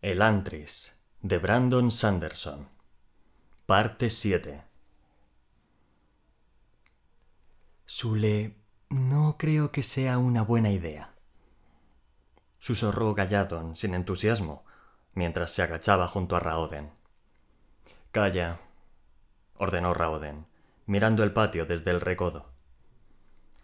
El Antris, de Brandon Sanderson. Parte 7. Sule, no creo que sea una buena idea. Susurró Galladon sin entusiasmo, mientras se agachaba junto a Raoden. Calla, ordenó Raoden, mirando el patio desde el recodo.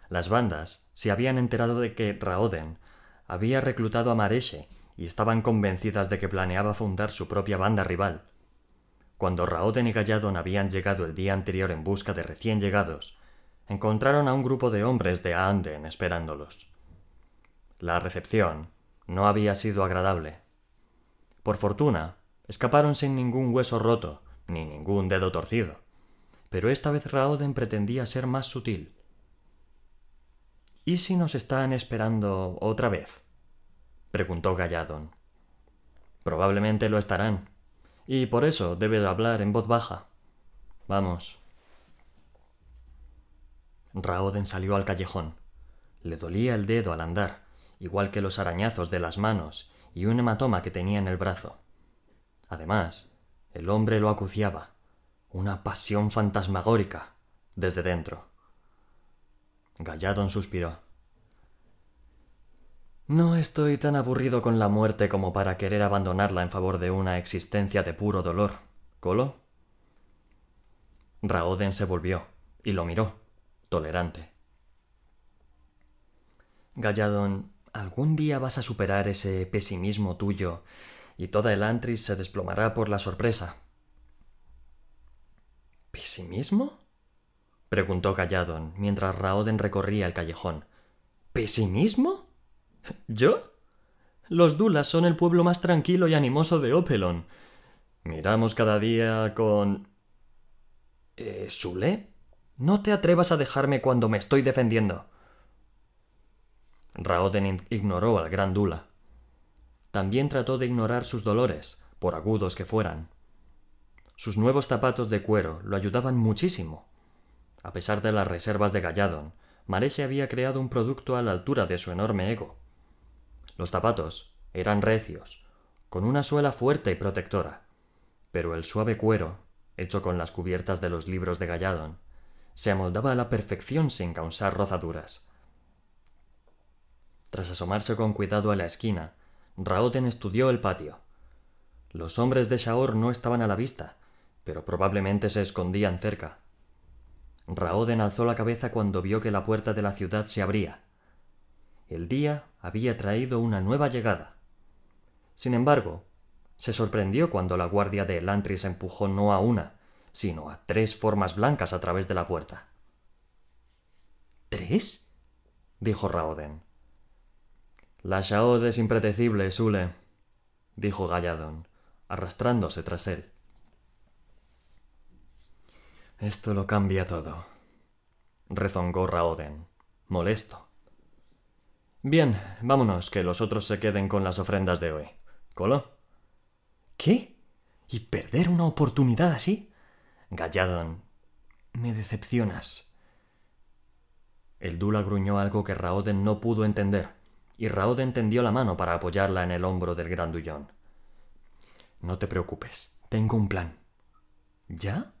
Las bandas se habían enterado de que Raoden había reclutado a Mareche y estaban convencidas de que planeaba fundar su propia banda rival. Cuando Raoden y Galladon habían llegado el día anterior en busca de recién llegados, encontraron a un grupo de hombres de Aanden esperándolos. La recepción no había sido agradable. Por fortuna, escaparon sin ningún hueso roto ni ningún dedo torcido. Pero esta vez Raoden pretendía ser más sutil. ¿Y si nos están esperando otra vez? Preguntó Galladon. Probablemente lo estarán, y por eso debes hablar en voz baja. Vamos. Raoden salió al callejón. Le dolía el dedo al andar, igual que los arañazos de las manos y un hematoma que tenía en el brazo. Además, el hombre lo acuciaba, una pasión fantasmagórica, desde dentro. Galladon suspiró. No estoy tan aburrido con la muerte como para querer abandonarla en favor de una existencia de puro dolor. ¿Colo? Raoden se volvió y lo miró, tolerante. Galladon, algún día vas a superar ese pesimismo tuyo y toda el Antris se desplomará por la sorpresa. ¿Pesimismo? preguntó Galladon mientras Raoden recorría el callejón. ¿Pesimismo? ¿Yo? Los Dulas son el pueblo más tranquilo y animoso de Opelon. Miramos cada día con... ¿Eh, ¿Sule? No te atrevas a dejarme cuando me estoy defendiendo. Raoden ignoró al gran Dula. También trató de ignorar sus dolores, por agudos que fueran. Sus nuevos zapatos de cuero lo ayudaban muchísimo. A pesar de las reservas de Galladon, Marese había creado un producto a la altura de su enorme ego. Los zapatos eran recios, con una suela fuerte y protectora, pero el suave cuero, hecho con las cubiertas de los libros de Galladon, se amoldaba a la perfección sin causar rozaduras. Tras asomarse con cuidado a la esquina, Raoten estudió el patio. Los hombres de Shaor no estaban a la vista, pero probablemente se escondían cerca. Raoden alzó la cabeza cuando vio que la puerta de la ciudad se abría. El día había traído una nueva llegada. Sin embargo, se sorprendió cuando la guardia de Elantris empujó no a una, sino a tres formas blancas a través de la puerta. ¿Tres? dijo Raoden. La Shaod es impredecible, Sule, dijo Galladon, arrastrándose tras él. Esto lo cambia todo, rezongó Raoden, molesto. Bien, vámonos, que los otros se queden con las ofrendas de hoy. ¿Colo? ¿Qué? ¿Y perder una oportunidad así? Galladon, me decepcionas. El Dula gruñó algo que Raoden no pudo entender, y Raoden tendió la mano para apoyarla en el hombro del grandullón. No te preocupes, tengo un plan. ¿Ya?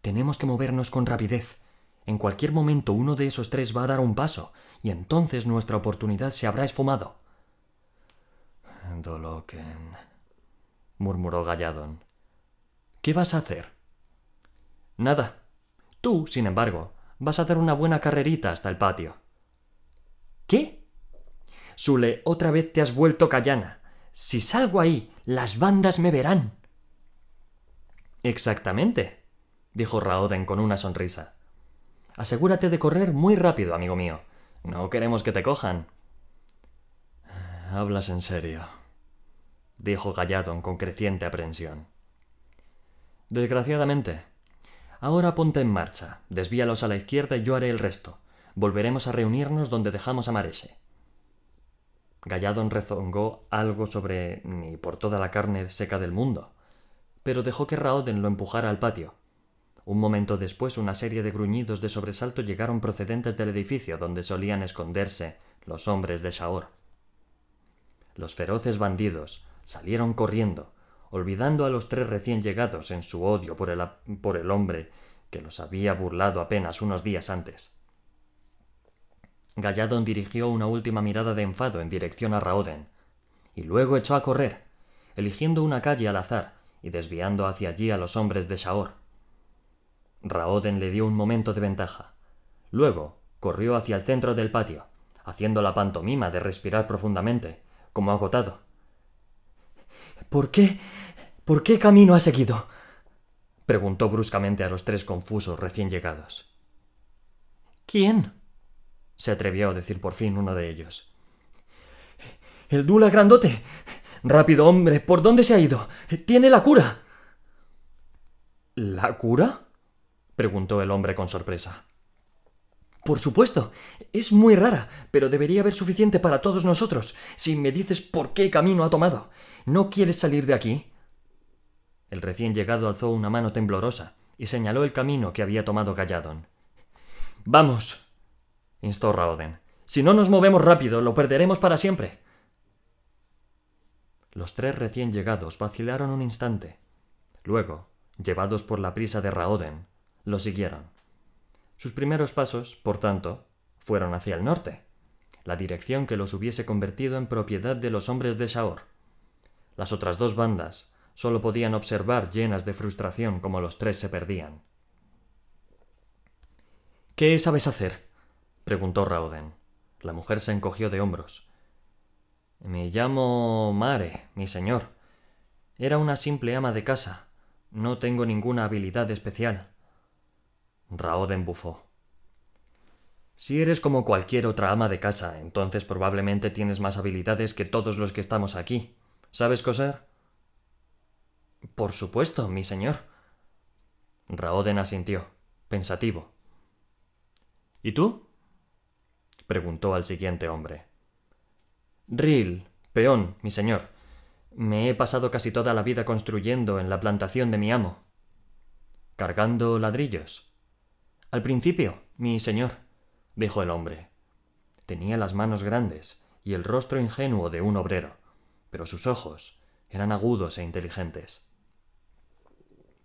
Tenemos que movernos con rapidez. En cualquier momento uno de esos tres va a dar un paso, y entonces nuestra oportunidad se habrá esfumado. Doloken, murmuró Galladon. ¿Qué vas a hacer? Nada. Tú, sin embargo, vas a dar una buena carrerita hasta el patio. ¿Qué? Sule, otra vez te has vuelto callana. Si salgo ahí, las bandas me verán. Exactamente, dijo Raoden con una sonrisa. Asegúrate de correr muy rápido, amigo mío. No queremos que te cojan. Hablas en serio, dijo Galladon con creciente aprensión. Desgraciadamente. Ahora ponte en marcha, desvíalos a la izquierda y yo haré el resto. Volveremos a reunirnos donde dejamos a Mareche. Galladon rezongó algo sobre ni por toda la carne seca del mundo, pero dejó que Raoden lo empujara al patio. Un momento después una serie de gruñidos de sobresalto llegaron procedentes del edificio donde solían esconderse los hombres de Shaor. Los feroces bandidos salieron corriendo, olvidando a los tres recién llegados en su odio por el, por el hombre que los había burlado apenas unos días antes. Galladon dirigió una última mirada de enfado en dirección a Raoden, y luego echó a correr, eligiendo una calle al azar y desviando hacia allí a los hombres de Shaor. Raoden le dio un momento de ventaja. Luego corrió hacia el centro del patio, haciendo la pantomima de respirar profundamente, como agotado. ¿Por qué? ¿Por qué camino ha seguido? preguntó bruscamente a los tres confusos recién llegados. ¿Quién? se atrevió a decir por fin uno de ellos. El Dula grandote. Rápido, hombre, ¿por dónde se ha ido? Tiene la cura. ¿La cura? Preguntó el hombre con sorpresa. Por supuesto. Es muy rara, pero debería haber suficiente para todos nosotros, si me dices por qué camino ha tomado. ¿No quieres salir de aquí? El recién llegado alzó una mano temblorosa y señaló el camino que había tomado Galladon. Vamos, instó Raoden. Si no nos movemos rápido, lo perderemos para siempre. Los tres recién llegados vacilaron un instante. Luego, llevados por la prisa de Raoden, lo siguieron. Sus primeros pasos, por tanto, fueron hacia el norte, la dirección que los hubiese convertido en propiedad de los hombres de Shaor. Las otras dos bandas solo podían observar llenas de frustración como los tres se perdían. ¿Qué sabes hacer? preguntó Raoden. La mujer se encogió de hombros. Me llamo Mare, mi señor. Era una simple ama de casa. No tengo ninguna habilidad especial. Raoden bufó. Si eres como cualquier otra ama de casa, entonces probablemente tienes más habilidades que todos los que estamos aquí. ¿Sabes coser? Por supuesto, mi señor. Raoden asintió, pensativo. ¿Y tú? preguntó al siguiente hombre. Ril, peón, mi señor. Me he pasado casi toda la vida construyendo en la plantación de mi amo. ¿Cargando ladrillos? Al principio, mi señor, dijo el hombre. Tenía las manos grandes y el rostro ingenuo de un obrero, pero sus ojos eran agudos e inteligentes.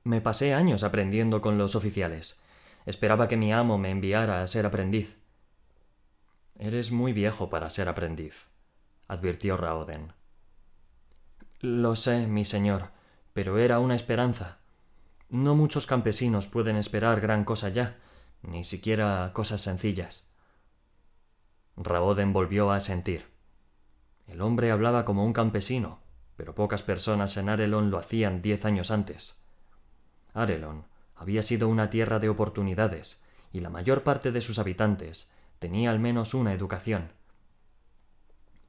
Me pasé años aprendiendo con los oficiales. Esperaba que mi amo me enviara a ser aprendiz. Eres muy viejo para ser aprendiz, advirtió Raoden. Lo sé, mi señor, pero era una esperanza. No muchos campesinos pueden esperar gran cosa ya, ni siquiera cosas sencillas. Raoden volvió a sentir. El hombre hablaba como un campesino, pero pocas personas en Arelon lo hacían diez años antes. Arelon había sido una tierra de oportunidades, y la mayor parte de sus habitantes tenía al menos una educación.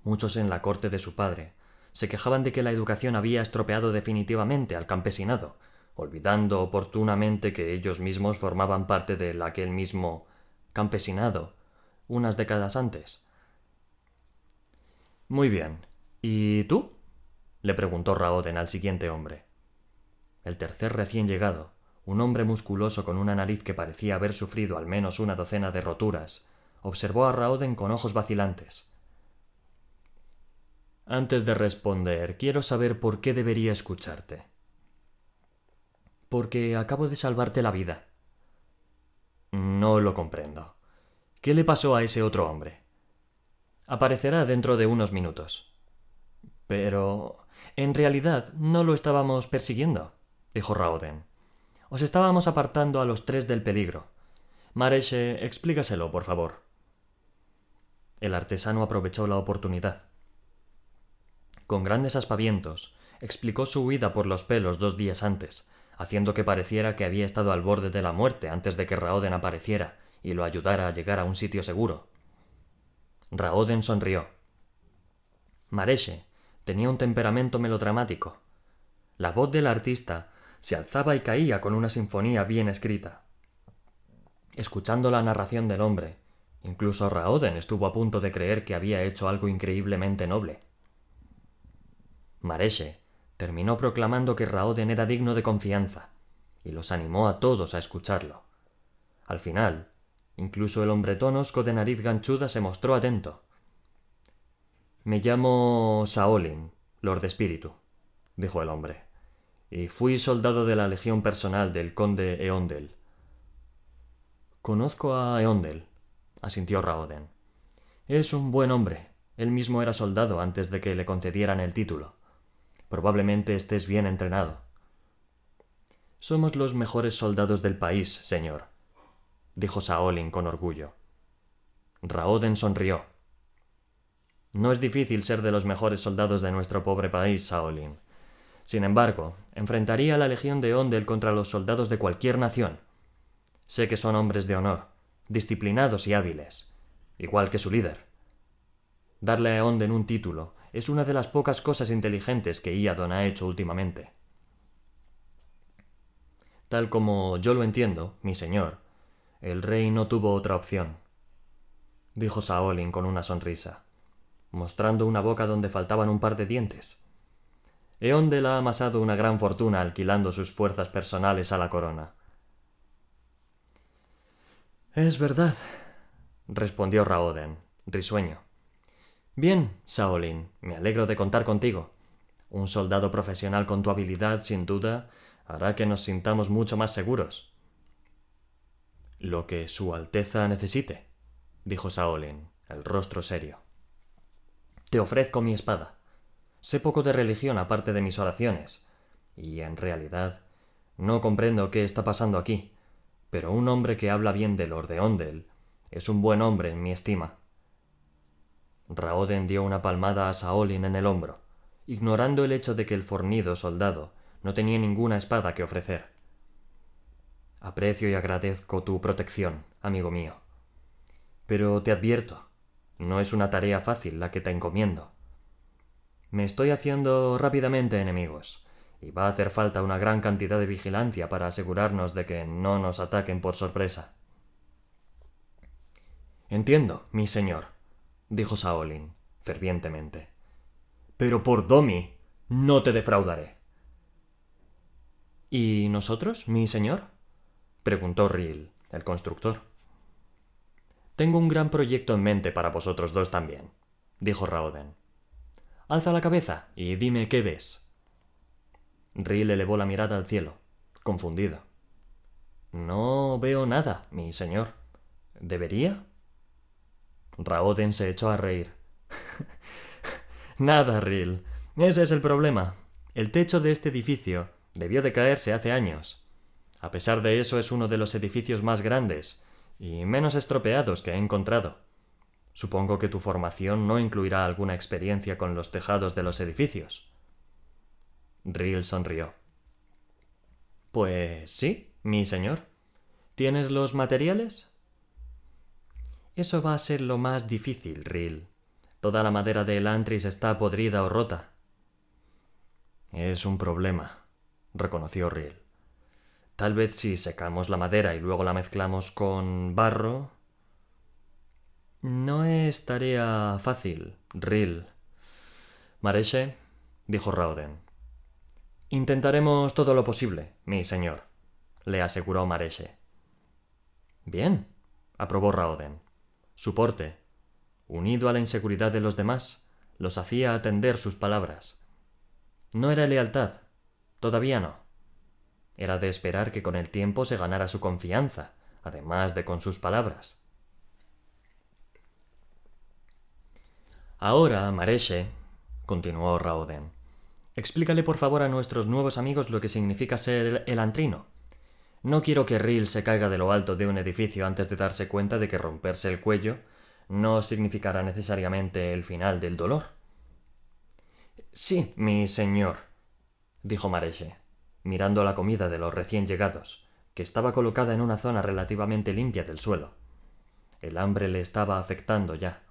Muchos en la corte de su padre se quejaban de que la educación había estropeado definitivamente al campesinado, olvidando oportunamente que ellos mismos formaban parte de aquel mismo campesinado unas décadas antes. Muy bien. ¿Y tú? le preguntó Raoden al siguiente hombre. El tercer recién llegado, un hombre musculoso con una nariz que parecía haber sufrido al menos una docena de roturas, observó a Raoden con ojos vacilantes. Antes de responder, quiero saber por qué debería escucharte. Porque acabo de salvarte la vida. No lo comprendo. ¿Qué le pasó a ese otro hombre? Aparecerá dentro de unos minutos. Pero. En realidad no lo estábamos persiguiendo, dijo Raoden. Os estábamos apartando a los tres del peligro. Mareche, explícaselo, por favor. El artesano aprovechó la oportunidad. Con grandes aspavientos, explicó su huida por los pelos dos días antes, haciendo que pareciera que había estado al borde de la muerte antes de que Raoden apareciera y lo ayudara a llegar a un sitio seguro. Raoden sonrió. Mareche tenía un temperamento melodramático. La voz del artista se alzaba y caía con una sinfonía bien escrita. Escuchando la narración del hombre, Incluso Raoden estuvo a punto de creer que había hecho algo increíblemente noble. Mareche terminó proclamando que Raoden era digno de confianza, y los animó a todos a escucharlo. Al final, incluso el hombre tonosco de nariz ganchuda se mostró atento. Me llamo Saolin, Lord Espíritu, dijo el hombre, y fui soldado de la legión personal del conde Eondel. Conozco a Eondel, asintió Raoden. Es un buen hombre. Él mismo era soldado antes de que le concedieran el título. Probablemente estés bien entrenado. Somos los mejores soldados del país, señor, dijo Saolin con orgullo. Raoden sonrió. No es difícil ser de los mejores soldados de nuestro pobre país, Saolin. Sin embargo, enfrentaría a la legión de Ondel contra los soldados de cualquier nación. Sé que son hombres de honor, disciplinados y hábiles, igual que su líder. Darle a Onden un título es una de las pocas cosas inteligentes que Iadon ha hecho últimamente. Tal como yo lo entiendo, mi señor, el rey no tuvo otra opción, dijo Saolin con una sonrisa, mostrando una boca donde faltaban un par de dientes. Eondel ha amasado una gran fortuna alquilando sus fuerzas personales a la corona. Es verdad, respondió Raoden, risueño. Bien, Saolin, me alegro de contar contigo. Un soldado profesional con tu habilidad, sin duda, hará que nos sintamos mucho más seguros. Lo que Su Alteza necesite, dijo Saolin, el rostro serio. Te ofrezco mi espada. Sé poco de religión aparte de mis oraciones, y en realidad no comprendo qué está pasando aquí, pero un hombre que habla bien de Lord de Ondel es un buen hombre en mi estima. Raoden dio una palmada a Saolin en el hombro, ignorando el hecho de que el fornido soldado no tenía ninguna espada que ofrecer. Aprecio y agradezco tu protección, amigo mío. Pero te advierto, no es una tarea fácil la que te encomiendo. Me estoy haciendo rápidamente enemigos, y va a hacer falta una gran cantidad de vigilancia para asegurarnos de que no nos ataquen por sorpresa. Entiendo, mi señor, dijo Saolin, fervientemente. Pero por Domi no te defraudaré. ¿Y nosotros, mi señor? preguntó Riel, el constructor. Tengo un gran proyecto en mente para vosotros dos también, dijo Raoden. Alza la cabeza y dime qué ves. Riel elevó la mirada al cielo, confundido. No veo nada, mi señor. ¿Debería? Raoden se echó a reír. Nada, Riel. Ese es el problema. El techo de este edificio Debió de caerse hace años. A pesar de eso es uno de los edificios más grandes y menos estropeados que he encontrado. Supongo que tu formación no incluirá alguna experiencia con los tejados de los edificios. Riel sonrió. Pues sí, mi señor. ¿Tienes los materiales? Eso va a ser lo más difícil, Riel. Toda la madera de Elantris está podrida o rota. Es un problema, reconoció Riel. Tal vez si secamos la madera y luego la mezclamos con barro. No es tarea fácil, Riel. Mareche, dijo Rauden. Intentaremos todo lo posible, mi señor, le aseguró Mareche. Bien, aprobó Rauden. Su porte, unido a la inseguridad de los demás, los hacía atender sus palabras. No era lealtad, Todavía no. Era de esperar que con el tiempo se ganara su confianza, además de con sus palabras. Ahora, Mareche, continuó Raoden, explícale por favor a nuestros nuevos amigos lo que significa ser el antrino. No quiero que Ril se caiga de lo alto de un edificio antes de darse cuenta de que romperse el cuello no significará necesariamente el final del dolor. Sí, mi señor, dijo Mareche, mirando la comida de los recién llegados, que estaba colocada en una zona relativamente limpia del suelo. El hambre le estaba afectando ya.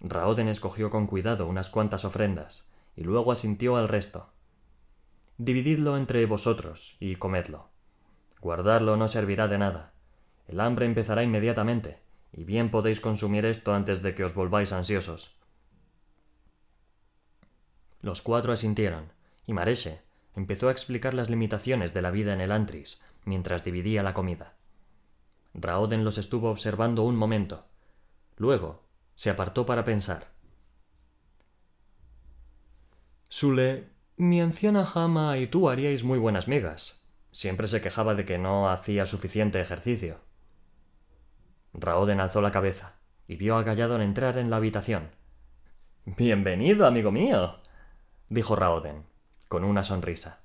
Raoden escogió con cuidado unas cuantas ofrendas, y luego asintió al resto. Divididlo entre vosotros y comedlo. Guardarlo no servirá de nada. El hambre empezará inmediatamente, y bien podéis consumir esto antes de que os volváis ansiosos. Los cuatro asintieron, y Mareche empezó a explicar las limitaciones de la vida en el Antris mientras dividía la comida. Raoden los estuvo observando un momento. Luego se apartó para pensar. Sule Mi anciana Jama y tú haríais muy buenas migas. Siempre se quejaba de que no hacía suficiente ejercicio. Raoden alzó la cabeza y vio a Galladon entrar en la habitación. Bienvenido, amigo mío, dijo Raoden, con una sonrisa.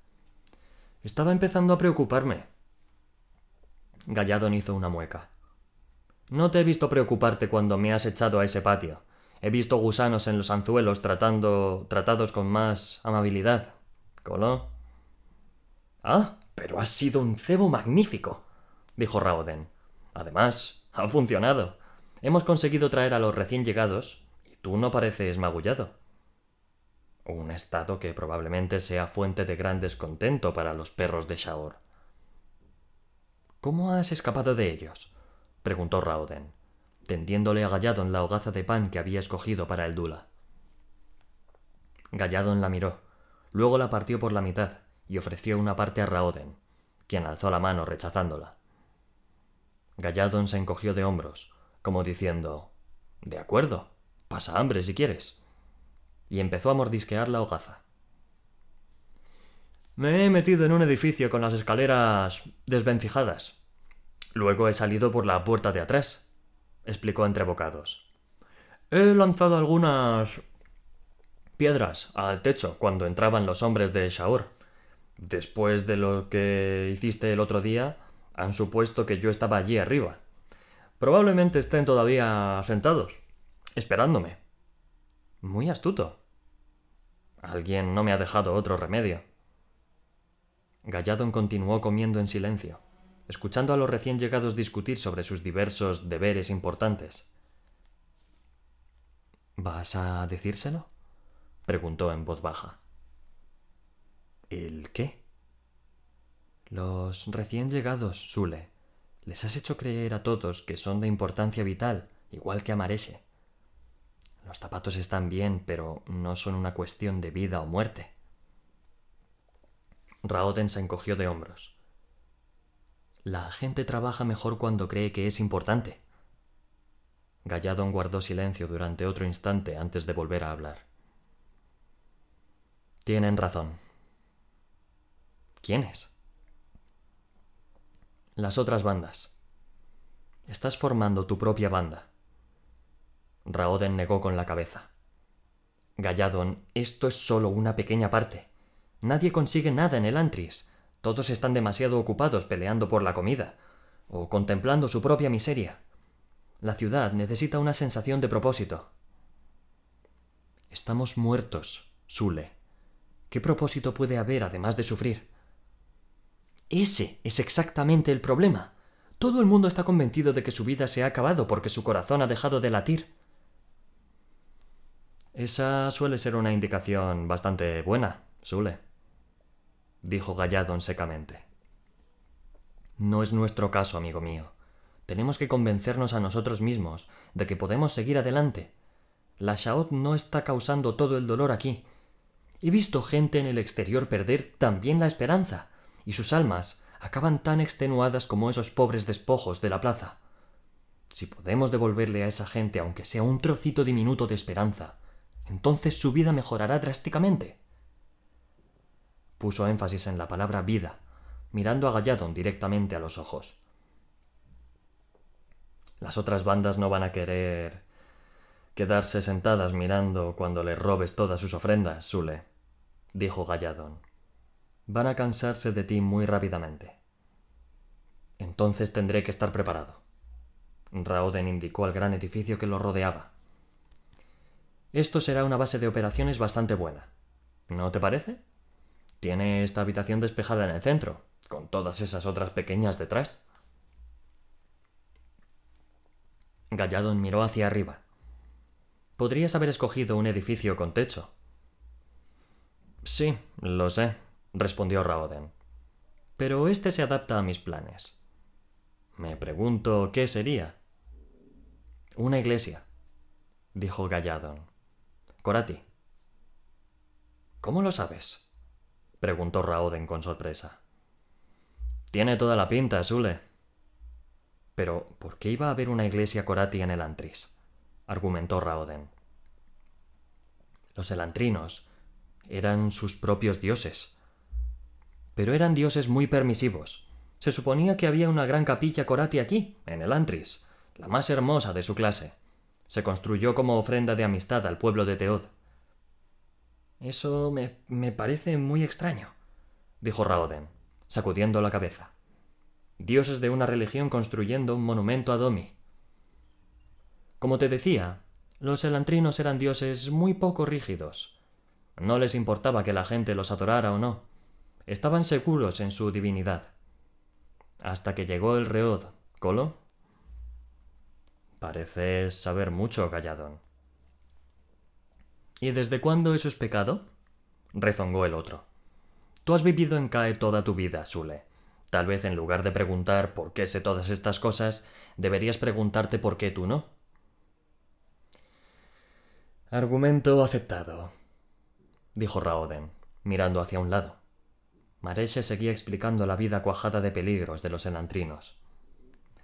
Estaba empezando a preocuparme. Galladon hizo una mueca. No te he visto preocuparte cuando me has echado a ese patio. He visto gusanos en los anzuelos tratando, tratados con más amabilidad. ¿Colo? Ah, pero has sido un cebo magnífico, dijo Raoden. Además, ha funcionado. Hemos conseguido traer a los recién llegados y tú no pareces magullado. Un estado que probablemente sea fuente de gran descontento para los perros de Shaor. ¿Cómo has escapado de ellos? preguntó Raoden tendiéndole a Galladon la hogaza de pan que había escogido para el Dula. Galladon la miró, luego la partió por la mitad y ofreció una parte a Raoden, quien alzó la mano rechazándola. Galladon se encogió de hombros, como diciendo De acuerdo, pasa hambre si quieres. Y empezó a mordisquear la hogaza. Me he metido en un edificio con las escaleras desvencijadas. Luego he salido por la puerta de atrás explicó entre bocados. He lanzado algunas piedras al techo cuando entraban los hombres de Shaur. Después de lo que hiciste el otro día, han supuesto que yo estaba allí arriba. Probablemente estén todavía sentados, esperándome. Muy astuto. Alguien no me ha dejado otro remedio. Galladon continuó comiendo en silencio escuchando a los recién llegados discutir sobre sus diversos deberes importantes. ¿Vas a decírselo? preguntó en voz baja. ¿El qué? Los recién llegados, Sule. Les has hecho creer a todos que son de importancia vital, igual que a Mareche. Los zapatos están bien, pero no son una cuestión de vida o muerte. Raoden se encogió de hombros. La gente trabaja mejor cuando cree que es importante. Galladon guardó silencio durante otro instante antes de volver a hablar. Tienen razón. ¿Quiénes? Las otras bandas. Estás formando tu propia banda. Raoden negó con la cabeza. Galladon, esto es solo una pequeña parte. Nadie consigue nada en el Antris. Todos están demasiado ocupados peleando por la comida, o contemplando su propia miseria. La ciudad necesita una sensación de propósito. Estamos muertos, Sule. ¿Qué propósito puede haber además de sufrir? Ese es exactamente el problema. Todo el mundo está convencido de que su vida se ha acabado porque su corazón ha dejado de latir. Esa suele ser una indicación bastante buena, Sule dijo Galladon secamente. No es nuestro caso, amigo mío. Tenemos que convencernos a nosotros mismos de que podemos seguir adelante. La Shaot no está causando todo el dolor aquí. He visto gente en el exterior perder también la esperanza, y sus almas acaban tan extenuadas como esos pobres despojos de la plaza. Si podemos devolverle a esa gente aunque sea un trocito diminuto de esperanza, entonces su vida mejorará drásticamente puso énfasis en la palabra vida, mirando a Galladon directamente a los ojos. Las otras bandas no van a querer quedarse sentadas mirando cuando le robes todas sus ofrendas, Sule, dijo Galladon. Van a cansarse de ti muy rápidamente. Entonces tendré que estar preparado. Raoden indicó al gran edificio que lo rodeaba. Esto será una base de operaciones bastante buena. ¿No te parece? Tiene esta habitación despejada en el centro, con todas esas otras pequeñas detrás. Galladon miró hacia arriba. Podrías haber escogido un edificio con techo. Sí, lo sé, respondió Raoden. Pero este se adapta a mis planes. Me pregunto qué sería. Una iglesia, dijo Galladon. Corati. ¿Cómo lo sabes? preguntó Raoden con sorpresa. Tiene toda la pinta, Sule. Pero, ¿por qué iba a haber una iglesia corati en el Antris? argumentó Raoden. Los elantrinos eran sus propios dioses. Pero eran dioses muy permisivos. Se suponía que había una gran capilla corati aquí, en el Antris, la más hermosa de su clase. Se construyó como ofrenda de amistad al pueblo de Teod. Eso me, me parece muy extraño, dijo Raoden, sacudiendo la cabeza. Dioses de una religión construyendo un monumento a Domi. Como te decía, los elantrinos eran dioses muy poco rígidos. No les importaba que la gente los adorara o no. Estaban seguros en su divinidad. Hasta que llegó el Reod. ¿Colo? Pareces saber mucho, Galladón. ¿Y desde cuándo eso es pecado? rezongó el otro. Tú has vivido en Cae toda tu vida, Sule. Tal vez en lugar de preguntar por qué sé todas estas cosas, deberías preguntarte por qué tú no. Argumento aceptado, dijo Raoden, mirando hacia un lado. Mareche seguía explicando la vida cuajada de peligros de los enantrinos.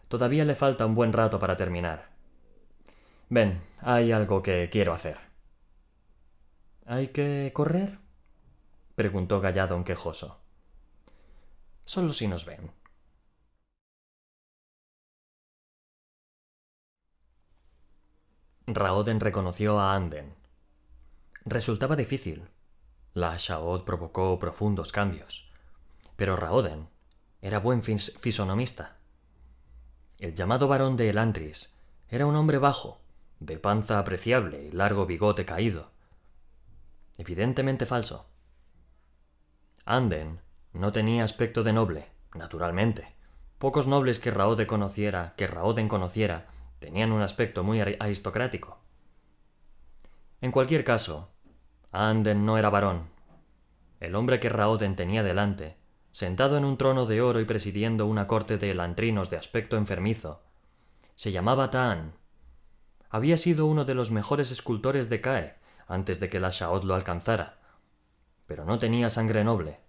Todavía le falta un buen rato para terminar. Ven, hay algo que quiero hacer. ¿Hay que correr? preguntó Galladon quejoso. Solo si nos ven. Raoden reconoció a Anden. Resultaba difícil. La Shaod provocó profundos cambios. Pero Raoden era buen fisonomista. El llamado varón de Elantris era un hombre bajo, de panza apreciable y largo bigote caído. Evidentemente falso. Anden no tenía aspecto de noble, naturalmente. Pocos nobles que Raoden conociera, que Raoden conociera, tenían un aspecto muy aristocrático. En cualquier caso, Anden no era varón. El hombre que Raoden tenía delante, sentado en un trono de oro y presidiendo una corte de elantrinos de aspecto enfermizo, se llamaba Taan. Había sido uno de los mejores escultores de Cae antes de que la Shaot lo alcanzara, pero no tenía sangre noble.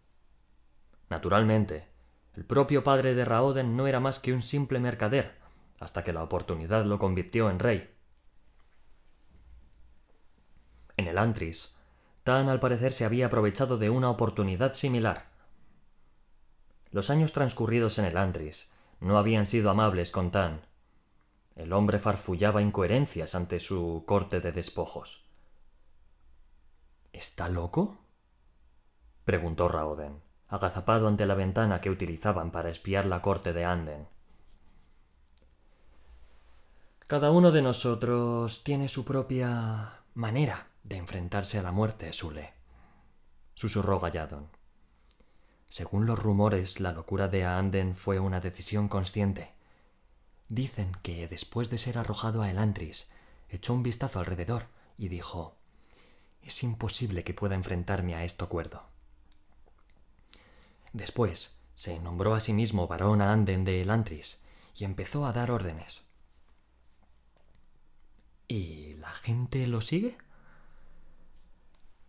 Naturalmente, el propio padre de Raoden no era más que un simple mercader, hasta que la oportunidad lo convirtió en rey. En el Antris, Tan al parecer se había aprovechado de una oportunidad similar. Los años transcurridos en el Antris no habían sido amables con Tan. El hombre farfullaba incoherencias ante su corte de despojos. ¿Está loco? preguntó Raoden, agazapado ante la ventana que utilizaban para espiar la corte de Anden. Cada uno de nosotros tiene su propia manera de enfrentarse a la muerte, Sule, susurró Galladon. Según los rumores, la locura de Anden fue una decisión consciente. Dicen que después de ser arrojado a Elantris, echó un vistazo alrededor y dijo Es imposible que pueda enfrentarme a esto cuerdo. Después se nombró a sí mismo varón a Anden de Elantris y empezó a dar órdenes. ¿Y la gente lo sigue?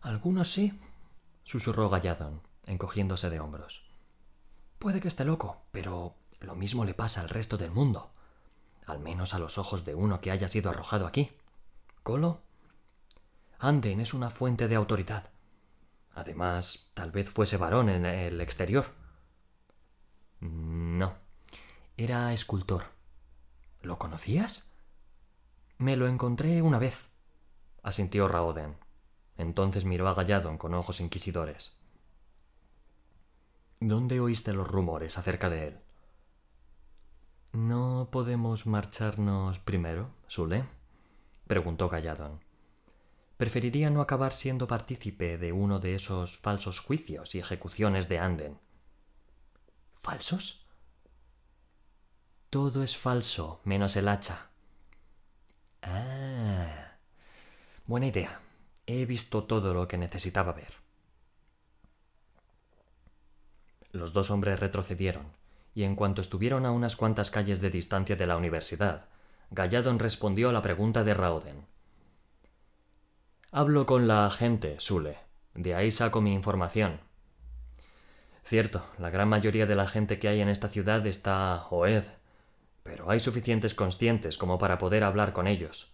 Algunos sí, susurró Galladon, encogiéndose de hombros. Puede que esté loco, pero lo mismo le pasa al resto del mundo, al menos a los ojos de uno que haya sido arrojado aquí. ¿Colo? Anden es una fuente de autoridad. Además, tal vez fuese varón en el exterior. No, era escultor. ¿Lo conocías? Me lo encontré una vez, asintió Raoden. Entonces miró a Galladon con ojos inquisidores. ¿Dónde oíste los rumores acerca de él? ¿No podemos marcharnos primero, Sule? preguntó Galladon. Preferiría no acabar siendo partícipe de uno de esos falsos juicios y ejecuciones de Anden. ¿Falsos? Todo es falso, menos el hacha, Ah. Buena idea. He visto todo lo que necesitaba ver. Los dos hombres retrocedieron, y en cuanto estuvieron a unas cuantas calles de distancia de la universidad, Galladon respondió a la pregunta de Raoden. Hablo con la gente, Sule. De ahí saco mi información. Cierto, la gran mayoría de la gente que hay en esta ciudad está Oed, pero hay suficientes conscientes como para poder hablar con ellos.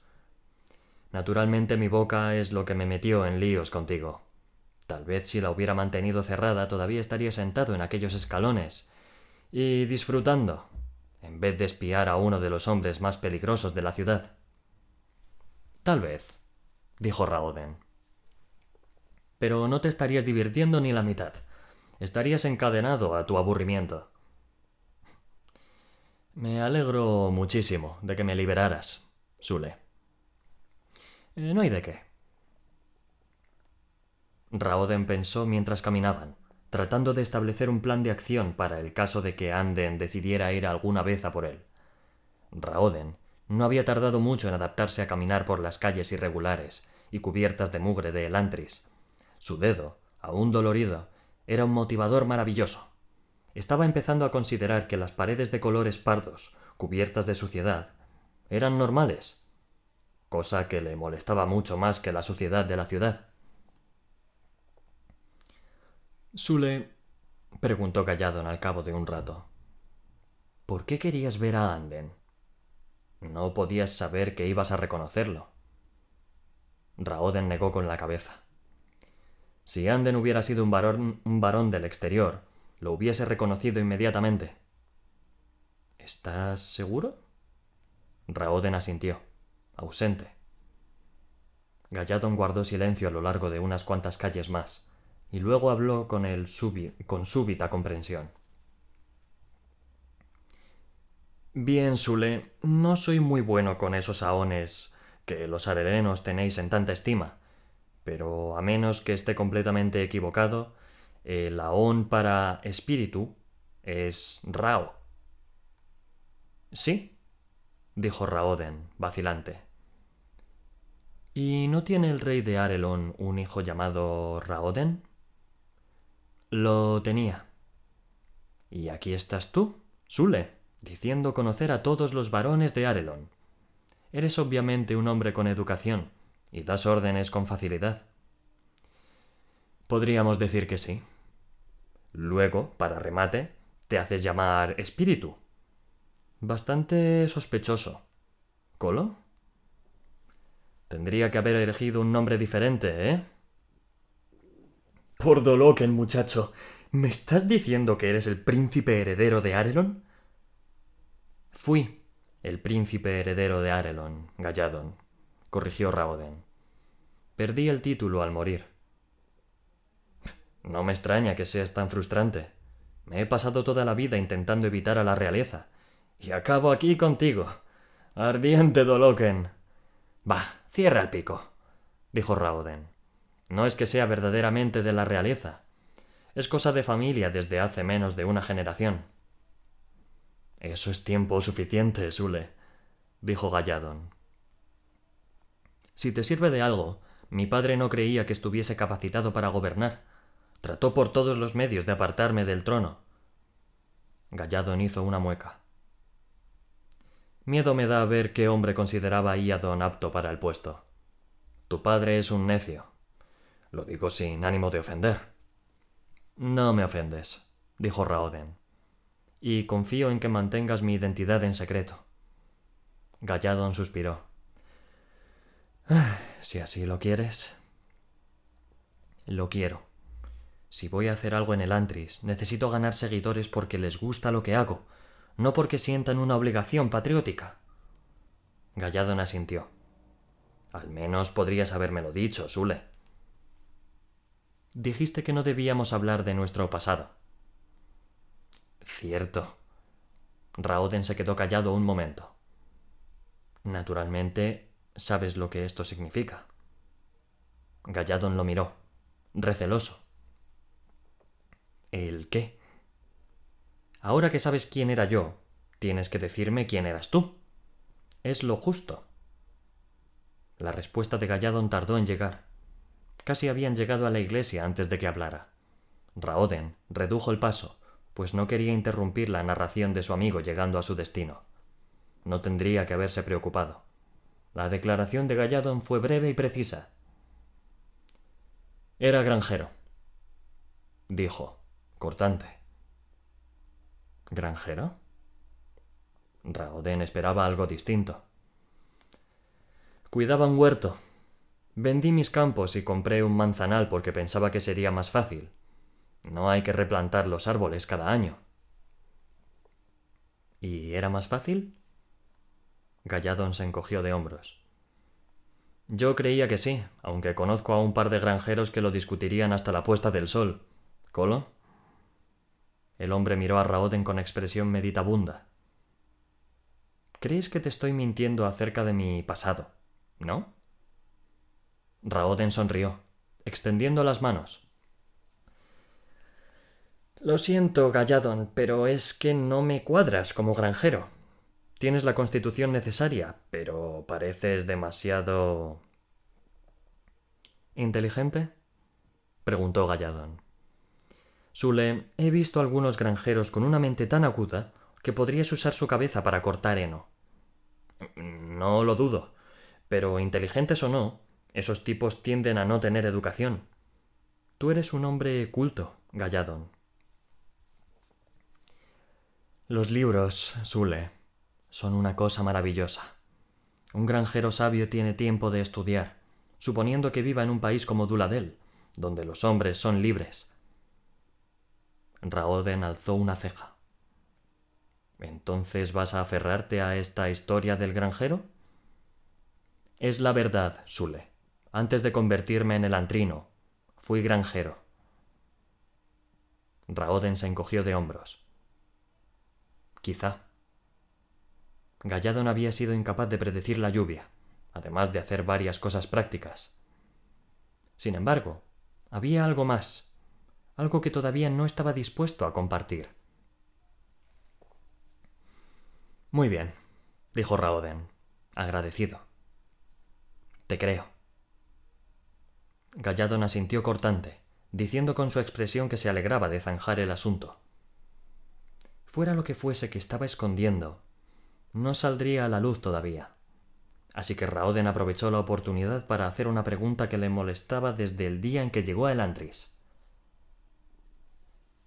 Naturalmente mi boca es lo que me metió en líos contigo. Tal vez si la hubiera mantenido cerrada todavía estaría sentado en aquellos escalones y disfrutando, en vez de espiar a uno de los hombres más peligrosos de la ciudad. Tal vez, dijo Raoden. Pero no te estarías divirtiendo ni la mitad. Estarías encadenado a tu aburrimiento. Me alegro muchísimo de que me liberaras, Sule. Eh, no hay de qué. Raoden pensó mientras caminaban, tratando de establecer un plan de acción para el caso de que Anden decidiera ir alguna vez a por él. Raoden no había tardado mucho en adaptarse a caminar por las calles irregulares y cubiertas de mugre de Elantris. Su dedo, aún dolorido, era un motivador maravilloso. Estaba empezando a considerar que las paredes de colores pardos, cubiertas de suciedad, eran normales, cosa que le molestaba mucho más que la suciedad de la ciudad. Sule, preguntó Galladon al cabo de un rato, ¿por qué querías ver a Anden? No podías saber que ibas a reconocerlo. Raoden negó con la cabeza. Si Anden hubiera sido un varón, un varón del exterior, lo hubiese reconocido inmediatamente. ¿Estás seguro? Raoden asintió, ausente. Galladon guardó silencio a lo largo de unas cuantas calles más, y luego habló con, el con súbita comprensión. Bien, Sule, no soy muy bueno con esos aones que los arerenos tenéis en tanta estima, pero a menos que esté completamente equivocado, el aón para espíritu es Rao. Sí, dijo Raoden, vacilante. ¿Y no tiene el rey de Arelon un hijo llamado Raoden? Lo tenía. Y aquí estás tú, Sule, diciendo conocer a todos los varones de Arelon. Eres obviamente un hombre con educación, y das órdenes con facilidad. Podríamos decir que sí. Luego, para remate, te haces llamar espíritu. Bastante sospechoso. ¿Colo? Tendría que haber elegido un nombre diferente, ¿eh? Por Doloken, muchacho. ¿Me estás diciendo que eres el príncipe heredero de Arelon? Fui el príncipe heredero de Arelon, Galladon, corrigió Raoden. Perdí el título al morir. No me extraña que seas tan frustrante. Me he pasado toda la vida intentando evitar a la realeza. Y acabo aquí contigo. Ardiente Doloken. Bah, cierra el pico, dijo Raoden. No es que sea verdaderamente de la realeza. Es cosa de familia desde hace menos de una generación. Eso es tiempo suficiente, Sule, dijo Galladon. Si te sirve de algo, mi padre no creía que estuviese capacitado para gobernar. Trató por todos los medios de apartarme del trono. Galladon hizo una mueca. Miedo me da ver qué hombre consideraba a Iadon apto para el puesto. Tu padre es un necio, lo digo sin ánimo de ofender. No me ofendes, dijo Raoden. Y confío en que mantengas mi identidad en secreto. Galladon suspiró. si así lo quieres. Lo quiero. Si voy a hacer algo en el Antris, necesito ganar seguidores porque les gusta lo que hago, no porque sientan una obligación patriótica. Galladon asintió. Al menos podrías habérmelo dicho, Sule. Dijiste que no debíamos hablar de nuestro pasado. Cierto. Raoden se quedó callado un momento. Naturalmente, sabes lo que esto significa. Galladon lo miró, receloso. ¿El qué? Ahora que sabes quién era yo, tienes que decirme quién eras tú. Es lo justo. La respuesta de Galladon tardó en llegar. Casi habían llegado a la iglesia antes de que hablara. Raoden redujo el paso, pues no quería interrumpir la narración de su amigo llegando a su destino. No tendría que haberse preocupado. La declaración de Galladon fue breve y precisa. Era granjero, dijo, cortante. ¿Granjero? Raoden esperaba algo distinto. Cuidaba un huerto, Vendí mis campos y compré un manzanal porque pensaba que sería más fácil. No hay que replantar los árboles cada año. ¿Y era más fácil? Galladon se encogió de hombros. Yo creía que sí, aunque conozco a un par de granjeros que lo discutirían hasta la puesta del sol. ¿Colo? El hombre miró a Raoden con expresión meditabunda. ¿Crees que te estoy mintiendo acerca de mi pasado? ¿No? Raoden sonrió, extendiendo las manos. Lo siento, Galladon, pero es que no me cuadras como granjero. Tienes la constitución necesaria, pero pareces demasiado... ¿Inteligente? preguntó Galladon. Sule, he visto algunos granjeros con una mente tan aguda que podrías usar su cabeza para cortar heno. No lo dudo, pero inteligentes o no, esos tipos tienden a no tener educación. Tú eres un hombre culto, Galladon. Los libros, Sule, son una cosa maravillosa. Un granjero sabio tiene tiempo de estudiar, suponiendo que viva en un país como Duladel, donde los hombres son libres Raoden alzó una ceja. ¿Entonces vas a aferrarte a esta historia del granjero? Es la verdad, Sule. Antes de convertirme en el antrino, fui granjero. Raoden se encogió de hombros. Quizá. Galladon había sido incapaz de predecir la lluvia, además de hacer varias cosas prácticas. Sin embargo, había algo más algo que todavía no estaba dispuesto a compartir. Muy bien, dijo Raoden, agradecido. Te creo. Galladon asintió cortante, diciendo con su expresión que se alegraba de zanjar el asunto. Fuera lo que fuese que estaba escondiendo, no saldría a la luz todavía. Así que Raoden aprovechó la oportunidad para hacer una pregunta que le molestaba desde el día en que llegó a Elantris.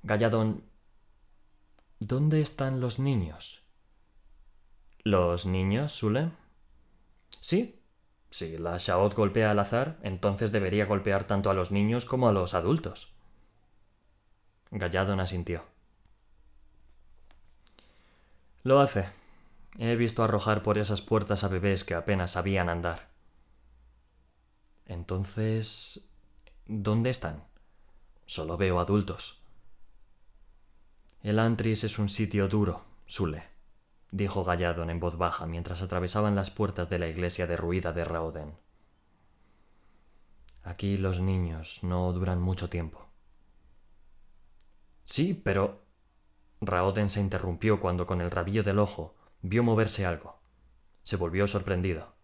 Galladón, ¿dónde están los niños? ¿Los niños, Sule? Sí. Si la Shaot golpea al azar, entonces debería golpear tanto a los niños como a los adultos. Galladon asintió. Lo hace. He visto arrojar por esas puertas a bebés que apenas sabían andar. Entonces, ¿dónde están? Solo veo adultos. El Antris es un sitio duro, Sule, dijo Galladon en voz baja mientras atravesaban las puertas de la iglesia derruida de Raoden. Aquí los niños no duran mucho tiempo. Sí, pero. Raoden se interrumpió cuando con el rabillo del ojo vio moverse algo. Se volvió sorprendido.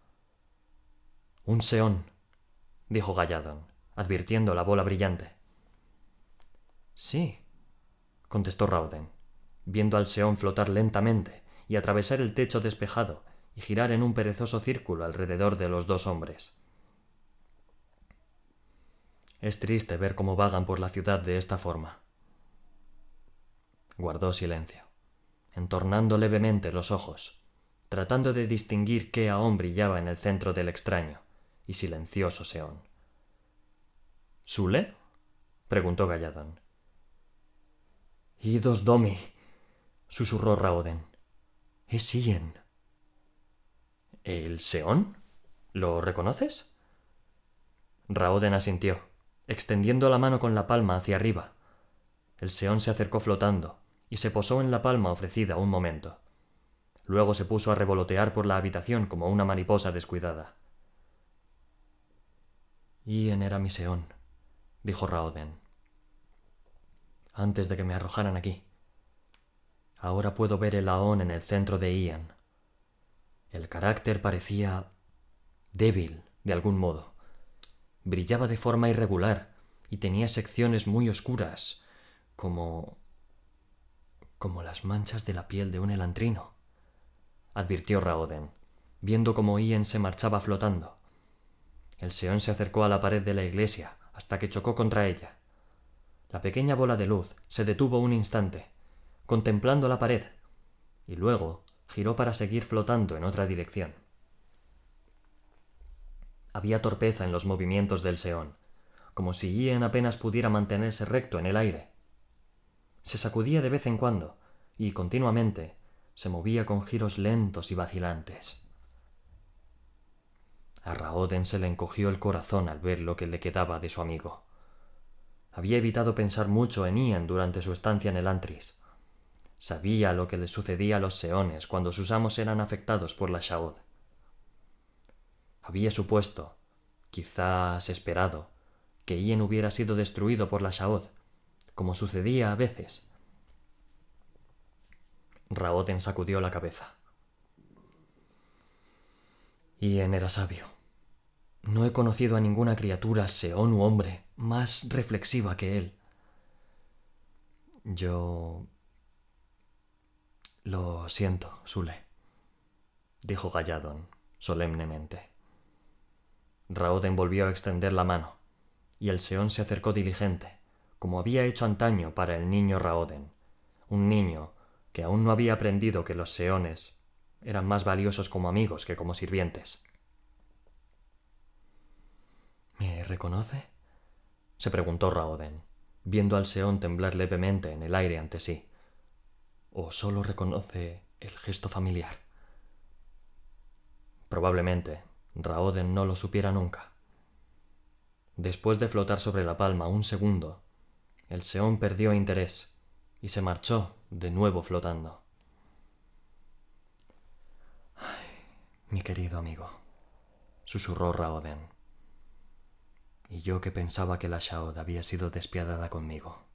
Un seón, dijo Galladon, advirtiendo la bola brillante. Sí, contestó Rauden, viendo al Seón flotar lentamente y atravesar el techo despejado y girar en un perezoso círculo alrededor de los dos hombres. Es triste ver cómo vagan por la ciudad de esta forma. Guardó silencio, entornando levemente los ojos, tratando de distinguir qué aún brillaba en el centro del extraño y silencioso Seón. ¿Sule? preguntó Galladón. Idos domi, susurró Raoden. Es Ian. ¿El Seón? ¿Lo reconoces? Raoden asintió, extendiendo la mano con la palma hacia arriba. El Seón se acercó flotando y se posó en la palma ofrecida un momento. Luego se puso a revolotear por la habitación como una mariposa descuidada. Ian era mi Seón, dijo Raoden antes de que me arrojaran aquí. Ahora puedo ver el Aón en el centro de Ian. El carácter parecía débil, de algún modo. Brillaba de forma irregular y tenía secciones muy oscuras, como... como las manchas de la piel de un elantrino, advirtió Raoden, viendo cómo Ian se marchaba flotando. El Seón se acercó a la pared de la iglesia hasta que chocó contra ella. La pequeña bola de luz se detuvo un instante, contemplando la pared, y luego giró para seguir flotando en otra dirección. Había torpeza en los movimientos del Seón, como si Ian apenas pudiera mantenerse recto en el aire. Se sacudía de vez en cuando, y continuamente se movía con giros lentos y vacilantes. A Raoden se le encogió el corazón al ver lo que le quedaba de su amigo. Había evitado pensar mucho en Ian durante su estancia en el Antris. Sabía lo que le sucedía a los seones cuando sus amos eran afectados por la Shaod. Había supuesto, quizás esperado, que Ian hubiera sido destruido por la Shaod, como sucedía a veces. Raoden sacudió la cabeza. Ian era sabio. No he conocido a ninguna criatura, seón u hombre, más reflexiva que él. Yo... Lo siento, Sule, dijo Galladon solemnemente. Raoden volvió a extender la mano, y el seón se acercó diligente, como había hecho antaño para el niño Raoden, un niño que aún no había aprendido que los seones eran más valiosos como amigos que como sirvientes. ¿Me reconoce? se preguntó Raoden, viendo al Seón temblar levemente en el aire ante sí. ¿O solo reconoce el gesto familiar? Probablemente Raoden no lo supiera nunca. Después de flotar sobre la palma un segundo, el Seón perdió interés y se marchó de nuevo flotando. Ay, mi querido amigo, susurró Raoden y yo que pensaba que la Shaod había sido despiadada conmigo.